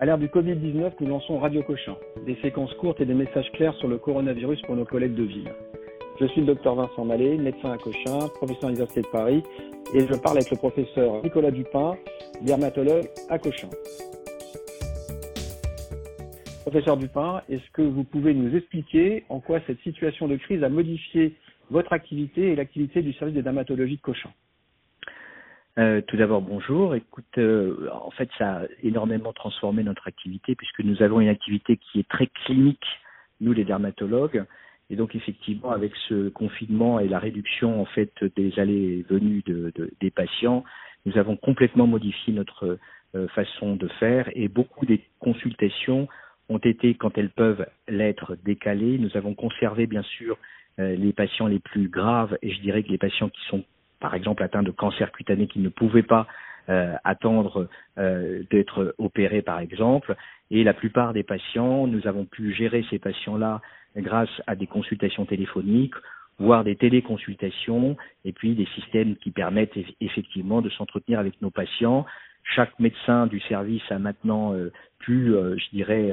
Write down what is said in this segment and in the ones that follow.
À l'ère du Covid-19, nous lançons Radio Cochin, des séquences courtes et des messages clairs sur le coronavirus pour nos collègues de ville. Je suis le docteur Vincent Mallet, médecin à Cochin, professeur à l'Université de Paris, et je parle avec le professeur Nicolas Dupin, dermatologue à Cochin. Professeur Dupin, est-ce que vous pouvez nous expliquer en quoi cette situation de crise a modifié votre activité et l'activité du service de dermatologie de Cochin? Euh, tout d'abord, bonjour. Écoute, euh, en fait, ça a énormément transformé notre activité puisque nous avons une activité qui est très clinique, nous les dermatologues. Et donc, effectivement, avec ce confinement et la réduction en fait des allées et venues de, des patients, nous avons complètement modifié notre euh, façon de faire et beaucoup des consultations ont été, quand elles peuvent l'être, décalées. Nous avons conservé, bien sûr, les patients les plus graves et je dirais que les patients qui sont par exemple atteints de cancer cutané qui ne pouvaient pas euh, attendre euh, d'être opérés par exemple. Et la plupart des patients, nous avons pu gérer ces patients-là grâce à des consultations téléphoniques, voire des téléconsultations, et puis des systèmes qui permettent effectivement de s'entretenir avec nos patients chaque médecin du service a maintenant euh, pu, euh, je dirais,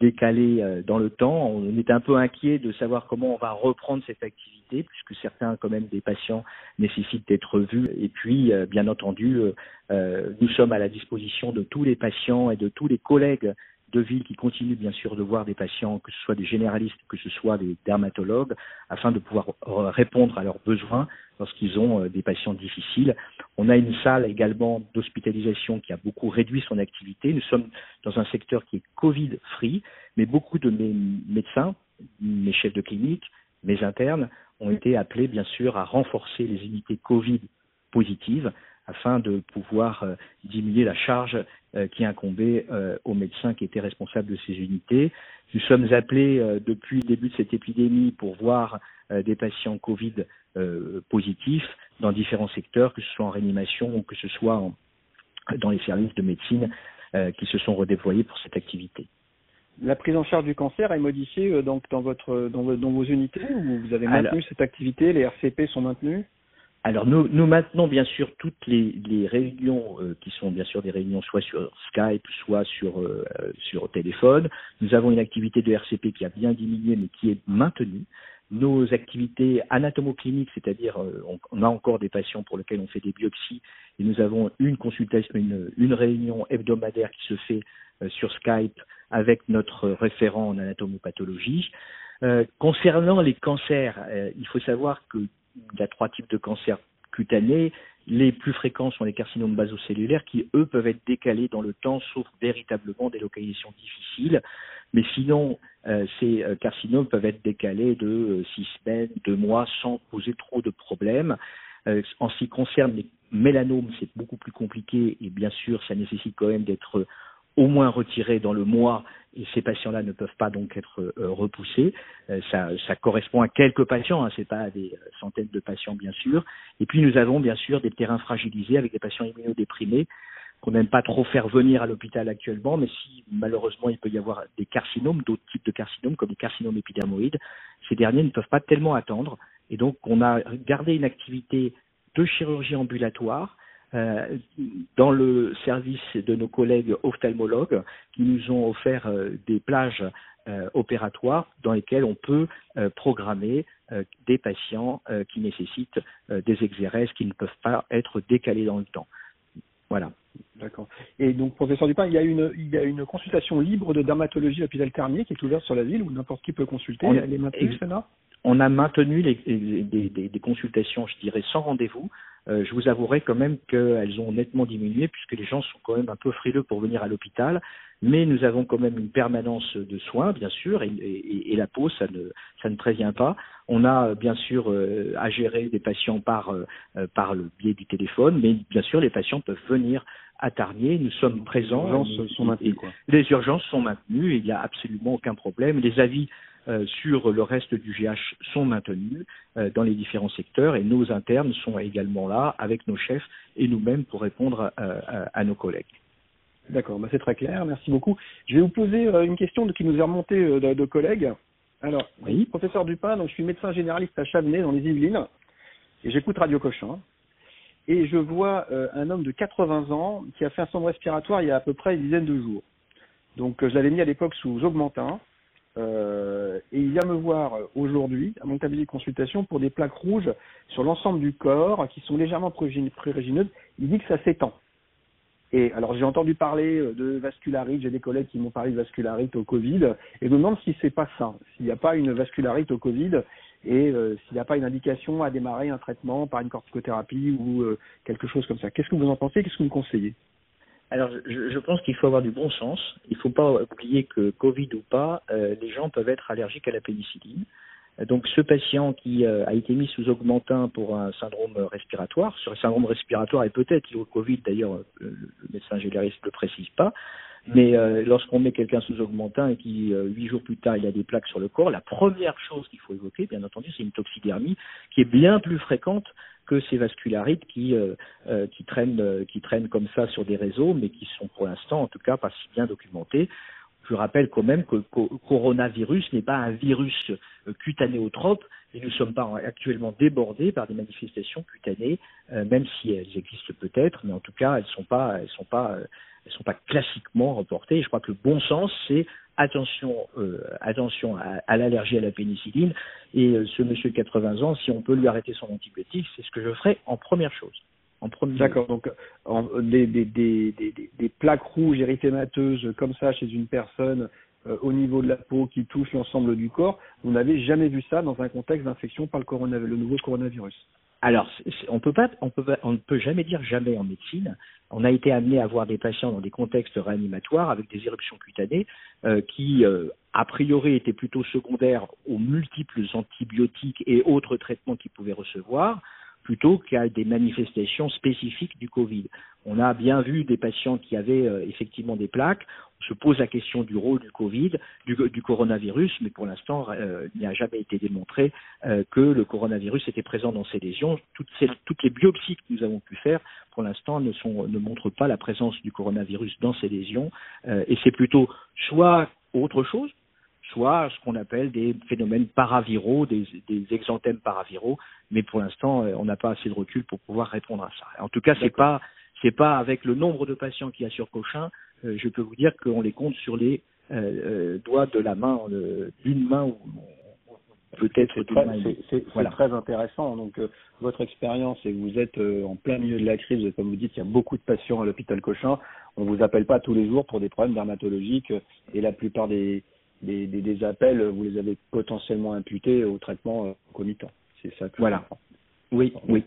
décaler dans le temps. On est un peu inquiet de savoir comment on va reprendre cette activité, puisque certains, quand même, des patients nécessitent d'être vus. Et puis, bien entendu, nous sommes à la disposition de tous les patients et de tous les collègues de ville qui continuent bien sûr de voir des patients, que ce soit des généralistes, que ce soit des dermatologues, afin de pouvoir répondre à leurs besoins lorsqu'ils ont euh, des patients difficiles. On a une salle également d'hospitalisation qui a beaucoup réduit son activité. Nous sommes dans un secteur qui est Covid-free, mais beaucoup de mes médecins, mes chefs de clinique, mes internes ont été appelés bien sûr à renforcer les unités Covid positives afin de pouvoir euh, diminuer la charge euh, qui incombait euh, aux médecins qui étaient responsables de ces unités. Nous sommes appelés depuis le début de cette épidémie pour voir des patients Covid positifs dans différents secteurs, que ce soit en réanimation ou que ce soit dans les services de médecine qui se sont redéployés pour cette activité. La prise en charge du cancer est modifiée donc dans votre dans, vos unités ou vous avez maintenu cette activité, les RCP sont maintenus? Alors nous, nous maintenons bien sûr toutes les, les réunions euh, qui sont bien sûr des réunions soit sur Skype, soit sur, euh, sur téléphone. Nous avons une activité de RCP qui a bien diminué mais qui est maintenue. Nos activités anatomocliniques, c'est-à-dire euh, on, a encore des patients pour lesquels on fait des biopsies et nous avons une consultation, une, une réunion hebdomadaire qui se fait sur Skype avec notre référent en anatomopathologie. concernant les cancers, il faut savoir que il y a trois types de cancers cutanés. Les plus fréquents sont les carcinomes basocellulaires qui, eux, peuvent être décalés dans le temps, sauf véritablement des localisations difficiles. Mais sinon, euh, ces euh, carcinomes peuvent être décalés de euh, six semaines, deux mois, sans poser trop de problèmes. en ce qui concerne les mélanomes, c'est beaucoup plus compliqué et bien sûr, ça nécessite quand même d'être au moins retirés dans le mois et ces patients-là ne peuvent pas donc être euh, repoussés. Euh, ça, ça, correspond à quelques patients, hein, c'est pas à des euh, centaines de patients bien sûr. Et puis nous avons bien sûr des terrains fragilisés avec des patients immunodéprimés qu'on n'aime pas trop faire venir à l'hôpital actuellement, mais si malheureusement il peut y avoir des carcinomes, d'autres types de carcinomes comme les carcinomes épidermoïdes, ces derniers ne peuvent pas tellement attendre. Et donc on a gardé une activité de chirurgie ambulatoire dans le service de nos collègues ophtalmologues qui nous ont offert euh, des plages euh, opératoires dans lesquelles on peut programmer des patients qui nécessitent des exérèses qui ne peuvent pas être décalés dans le temps. Voilà. D'accord. Et donc, professeur Dupin, il y a une, il y a une consultation libre de dermatologie à l'hôpital Carmier qui est ouverte sur la ville où n'importe qui peut consulter. Elle est maintenue, On a maintenu les, des, consultations, je dirais, sans rendez-vous. Euh, je vous avouerai quand même qu'elles ont nettement diminué puisque les gens sont quand même un peu frileux pour venir à l'hôpital. Mais nous avons quand même une permanence de soins, bien sûr, et, et, et la peau, ça ne, ça ne prévient pas. On a bien sûr euh, à gérer des patients par, euh, par le biais du téléphone, mais bien sûr, les patients peuvent venir à Tarnier. Nous sommes présents. Les urgences sont maintenues. Quoi. Les urgences sont maintenues. Il n'y a absolument aucun problème. Les avis euh, sur le reste du GH sont maintenus euh, dans les différents secteurs et nos internes sont également là avec nos chefs et nous-mêmes pour répondre à, nos collègues. D'accord, bah c'est très clair, merci beaucoup. Je vais vous poser euh, une question qui nous est remontée de, de collègues. Alors, oui. professeur Dupin, donc je suis médecin généraliste à Chavenay dans les Yvelines et j'écoute Radio Cochin. Et je vois un homme de 80 ans qui a fait un somme respiratoire il y a à peu près une dizaine de jours. Donc je l'avais mis à l'époque sous Augmentin. Euh, et il vient me voir aujourd'hui à mon cabinet de consultation pour des plaques rouges sur l'ensemble du corps qui sont légèrement prurigineuses. Il dit que ça s'étend. Et alors j'ai entendu parler de vascularite, j'ai des collègues qui m'ont parlé de vascularite au Covid, et me demande si c'est pas ça, s'il n'y a pas une vascularite au Covid et euh, s'il n'y a pas une indication à démarrer un traitement par une corticothérapie ou euh, quelque chose comme ça. Qu'est-ce que vous en pensez? Qu'est-ce que vous conseillez? Alors, je, je pense qu'il faut avoir du bon sens. Il ne faut pas oublier que Covid ou pas, euh, les gens peuvent être allergiques à la pénicilline. Donc, ce patient qui a été mis sous augmentin pour un syndrome respiratoire, sur le syndrome respiratoire et peut-être lié au Covid, d'ailleurs, le médecin généraliste ne le précise pas, mais euh, lorsqu'on met quelqu'un sous augmentin et qui euh, huit jours plus tard il a des plaques sur le corps, la première chose qu'il faut évoquer, bien entendu, c'est une toxidermie qui est bien plus fréquente que ces vascularites qui euh, qui traînent qui traînent comme ça sur des réseaux, mais qui sont pour l'instant en tout cas pas si bien documentés. Je rappelle quand même que le coronavirus n'est pas un virus cutanéotrope et nous ne sommes pas actuellement débordés par des manifestations cutanées, même si elles existent peut-être, mais en tout cas elles pas elles sont pas elles sont pas classiquement reportées. Je crois que le bon sens, c'est attention, euh, attention à, l'allergie à la pénicilline. Et euh, ce monsieur de 80 ans, si on peut lui arrêter son antibiotique, c'est ce que je ferai en première chose. En D'accord. Donc, des, plaques rouges érythémateuses comme ça chez une personne euh, au niveau de la peau qui touche l'ensemble du corps, vous n'avez jamais vu ça dans un contexte d'infection par le, le nouveau coronavirus alors, on peut ne peut jamais dire jamais en médecine. On a été amené à voir des patients dans des contextes réanimatoires avec des éruptions cutanées euh, qui, euh, a priori, étaient plutôt secondaires aux multiples antibiotiques et autres traitements qu'ils pouvaient recevoir plutôt qu'à des manifestations spécifiques du Covid. On a bien vu des patients qui avaient euh, effectivement des plaques. On se pose la question du rôle du Covid, du, coronavirus, mais pour l'instant, euh, il n'y a jamais été démontré euh, que le coronavirus était présent dans ces lésions. Toutes, les biopsies que nous avons pu faire, pour l'instant, ne montrent pas la présence du coronavirus dans ces lésions. et c'est plutôt soit autre chose, soit ce qu'on appelle des phénomènes paraviraux, des, des exanthèmes paraviraux, mais pour l'instant, euh, on n'a pas assez de recul pour pouvoir répondre à ça. En tout cas, c'est pas c'est pas avec le nombre de patients qu'il y a sur Cochin, euh, je peux vous dire qu'on les compte sur les euh, doigts de la main, d'une main ou peut-être c'est très, très intéressant. Donc votre expérience et vous êtes en plein milieu de la crise, comme vous dites, il y a beaucoup de patients à l'hôpital Cochin. On vous appelle pas tous les jours pour des problèmes dermatologiques et la plupart des des, des, des appels, vous les avez potentiellement imputés au traitement comitant. C'est ça que Voilà. Oui, oui.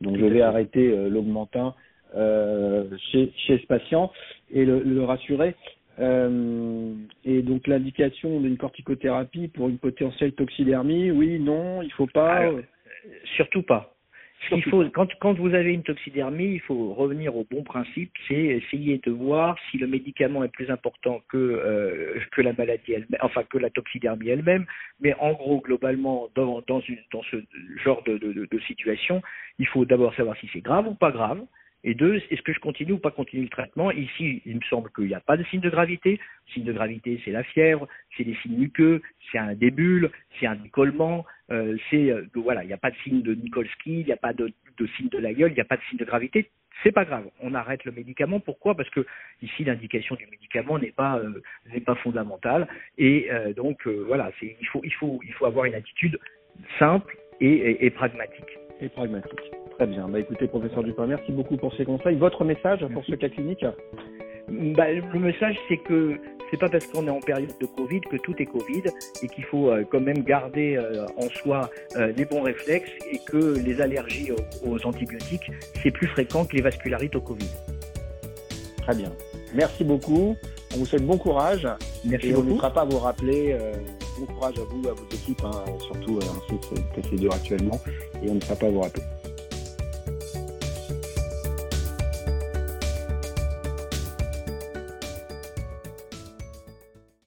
Donc je vais arrêter euh, l'augmentin euh, chez, chez ce patient et le, le rassurer. Euh, et donc l'indication d'une corticothérapie pour une potentielle toxidermie, oui, non, il faut pas. surtout pas faut, quand, quand vous avez une toxidermie, il faut revenir au bon principe, c'est essayer de voir si le médicament est plus important que euh, que la maladie elle enfin que la toxidermie elle-même. Mais en gros, globalement, dans, dans, une, dans ce genre de, de, de situation, il faut d'abord savoir si c'est grave ou pas grave. Et deux, est-ce que je continue ou pas continue le traitement? Ici, il me semble qu'il n'y a pas de signe de gravité. Le signe de gravité, c'est la fièvre, c'est des signes muqueux, c'est un débule, c'est un décollement, euh, c'est euh, voilà, il n'y a pas de signe de Nikolsky, il n'y a pas de, de signe de la gueule, il n'y a pas de signe de gravité. C'est pas grave, on arrête le médicament. Pourquoi? Parce que ici l'indication du médicament n'est pas euh, n'est pas fondamentale et euh, donc voilà, c'est il faut il faut il faut avoir une attitude simple et, et, et pragmatique. Et pragmatique. Très bien. Bah, écoutez, professeur Dupin, merci beaucoup pour ces conseils. Votre message pour ce cas clinique? Bah, Le message, c'est que c'est pas parce qu'on est en période de Covid que tout est Covid et qu'il faut euh, quand même garder euh, en soi euh, les bons réflexes et que les allergies aux, antibiotiques, c'est plus fréquent que les vascularites au Covid. Très bien. Merci beaucoup. On vous souhaite bon courage. Merci et beaucoup. on n'hésitera pas à vous rappeler. bon courage à vous, à vos équipes, hein, surtout euh, c'est assez dur actuellement. Et on ne sera pas à vous rappeler.